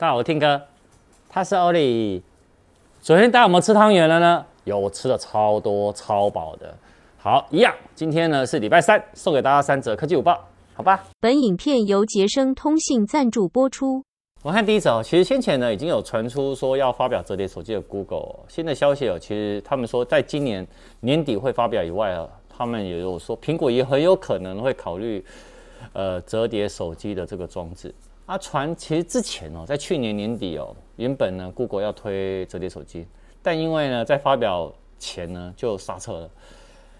大家好，我听哥，他是欧里。昨天大家有没有吃汤圆了呢？有，我吃了超多超饱的。好，一样，今天呢是礼拜三，送给大家三则科技午报，好吧？本影片由杰生通信赞助播出。我看第一则，其实先前呢已经有传出说要发表折叠手机的 Google 新的消息哦，其实他们说在今年年底会发表以外啊，他们也有说苹果也很有可能会考虑呃折叠手机的这个装置。啊，传其实之前哦，在去年年底哦，原本呢，Google 要推折叠手机，但因为呢，在发表前呢就刹车了。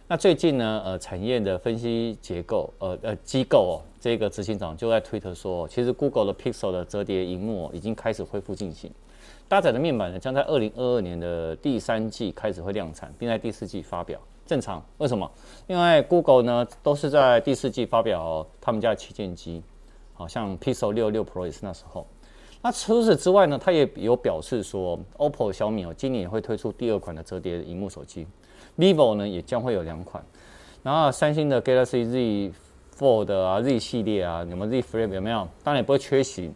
那最近呢，呃，产业的分析结构，呃呃机构哦，这个执行长就在推特说，其实 Google 的 Pixel 的折叠荧幕已经开始恢复进行，搭载的面板呢将在二零二二年的第三季开始会量产，并在第四季发表。正常，为什么？因为 Google 呢都是在第四季发表他们家的旗舰机。好像 Pixel 六六 Pro 也是那时候。那除此之外呢，他也有表示说，OPPO、小米哦，今年也会推出第二款的折叠荧幕手机。Vivo 呢也将会有两款。然后三星的 Galaxy Z Fold 啊，Z 系列啊，你们 Z Flip 有没有？当然也不会缺席。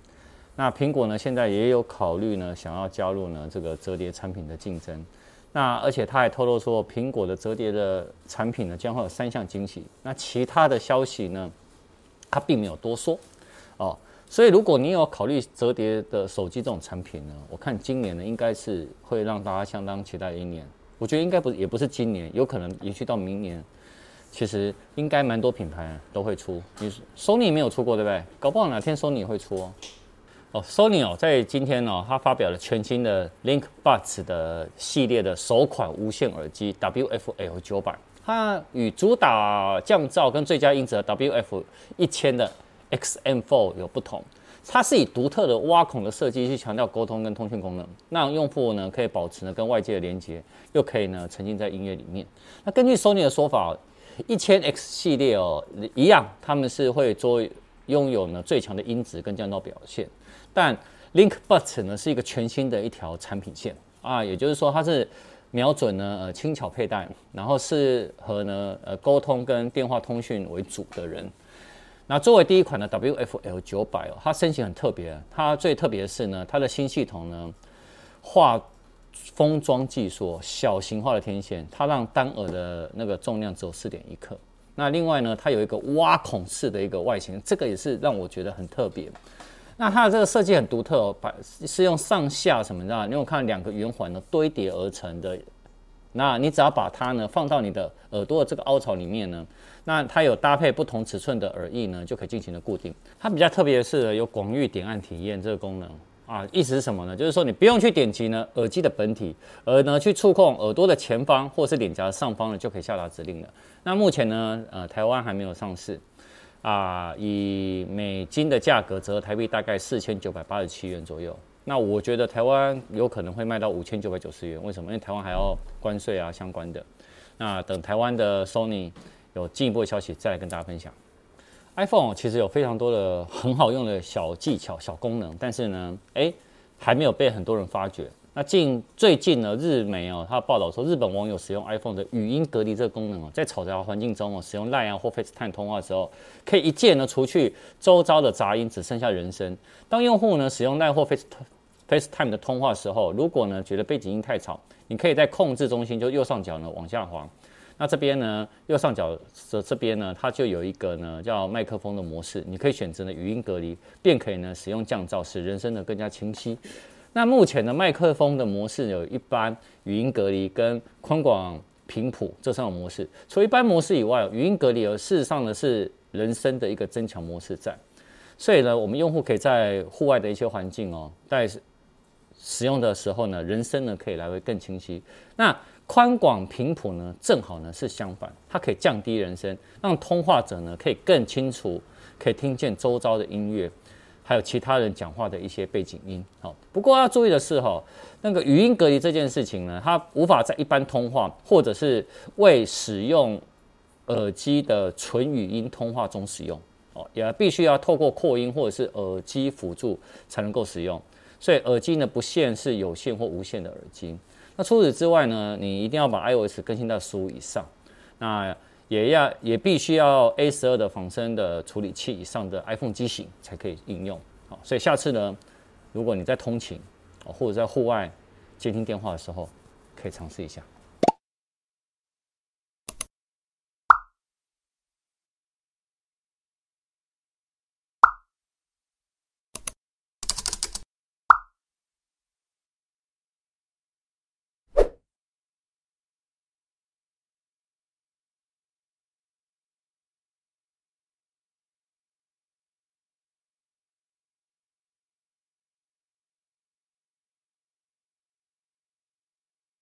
那苹果呢，现在也有考虑呢，想要加入呢这个折叠产品的竞争。那而且他还透露说，苹果的折叠的产品呢，将会有三项惊喜。那其他的消息呢，他并没有多说。哦，所以如果你有考虑折叠的手机这种产品呢，我看今年呢应该是会让大家相当期待的一年。我觉得应该不也不是今年，有可能延续到明年。其实应该蛮多品牌都会出，你 Sony 没有出过对不对？搞不好哪天 Sony 会出哦。哦，Sony 哦，在今天哦，它发表了全新的 Link Buds 的系列的首款无线耳机 WF-L 九百，它与主打降噪跟最佳音质的 WF 一千的。XM4 有不同，它是以独特的挖孔的设计去强调沟通跟通讯功能，让用户呢可以保持呢跟外界的连接，又可以呢沉浸在音乐里面。那根据 Sony 的说法，一千 X 系列哦一样，他们是会做拥有呢最强的音质跟降噪表现，但 Link Buds 呢是一个全新的一条产品线啊，也就是说它是瞄准呢呃轻巧佩戴，然后适合呢呃沟通跟电话通讯为主的人。那作为第一款的 WF-L 九百哦，它身形很特别。它最特别的是呢，它的新系统呢，画封装技术，小型化的天线，它让单耳的那个重量只有四点一克。那另外呢，它有一个挖孔式的一个外形，这个也是让我觉得很特别。那它的这个设计很独特哦，把是用上下什么的，因为我看两个圆环呢堆叠而成的。那你只要把它呢放到你的耳朵的这个凹槽里面呢，那它有搭配不同尺寸的耳翼呢，就可以进行的固定。它比较特别的是有广域点按体验这个功能啊，意思是什么呢？就是说你不用去点击呢耳机的本体，而呢去触控耳朵的前方或是脸颊上方呢，就可以下达指令了。那目前呢，呃，台湾还没有上市啊，以美金的价格折合台币大概四千九百八十七元左右。那我觉得台湾有可能会卖到五千九百九十元，为什么？因为台湾还要关税啊相关的。那等台湾的 Sony 有进一步的消息再来跟大家分享。iPhone 其实有非常多的很好用的小技巧、小功能，但是呢，哎，还没有被很多人发掘。那近最近呢，日媒哦，他报道说，日本网友使用 iPhone 的语音隔离这个功能哦，在嘈杂环境中哦，使用 Line 或 FaceTime 通话的时候，可以一键呢除去周遭的杂音，只剩下人声。当用户呢使用 Line 或 FaceTime FaceTime 的通话时候，如果呢觉得背景音太吵，你可以在控制中心就右上角呢往下滑，那这边呢右上角的这边呢它就有一个呢叫麦克风的模式，你可以选择呢语音隔离，便可以呢使用降噪，使人声呢更加清晰。那目前的麦克风的模式有一般语音隔离跟宽广频谱这三种模式，除一般模式以外，语音隔离而事实上呢是人声的一个增强模式在，所以呢我们用户可以在户外的一些环境哦，在使用的时候呢，人声呢可以来回更清晰。那宽广频谱呢，正好呢是相反，它可以降低人声，让通话者呢可以更清楚，可以听见周遭的音乐，还有其他人讲话的一些背景音。好，不过要注意的是哈，那个语音隔离这件事情呢，它无法在一般通话或者是未使用耳机的纯语音通话中使用哦，也必须要透过扩音或者是耳机辅助才能够使用。所以耳机呢，不限是有线或无线的耳机。那除此之外呢，你一定要把 iOS 更新到十五以上，那也要也必须要 A 十二的仿生的处理器以上的 iPhone 机型才可以应用。好，所以下次呢，如果你在通勤或者在户外接听电话的时候，可以尝试一下。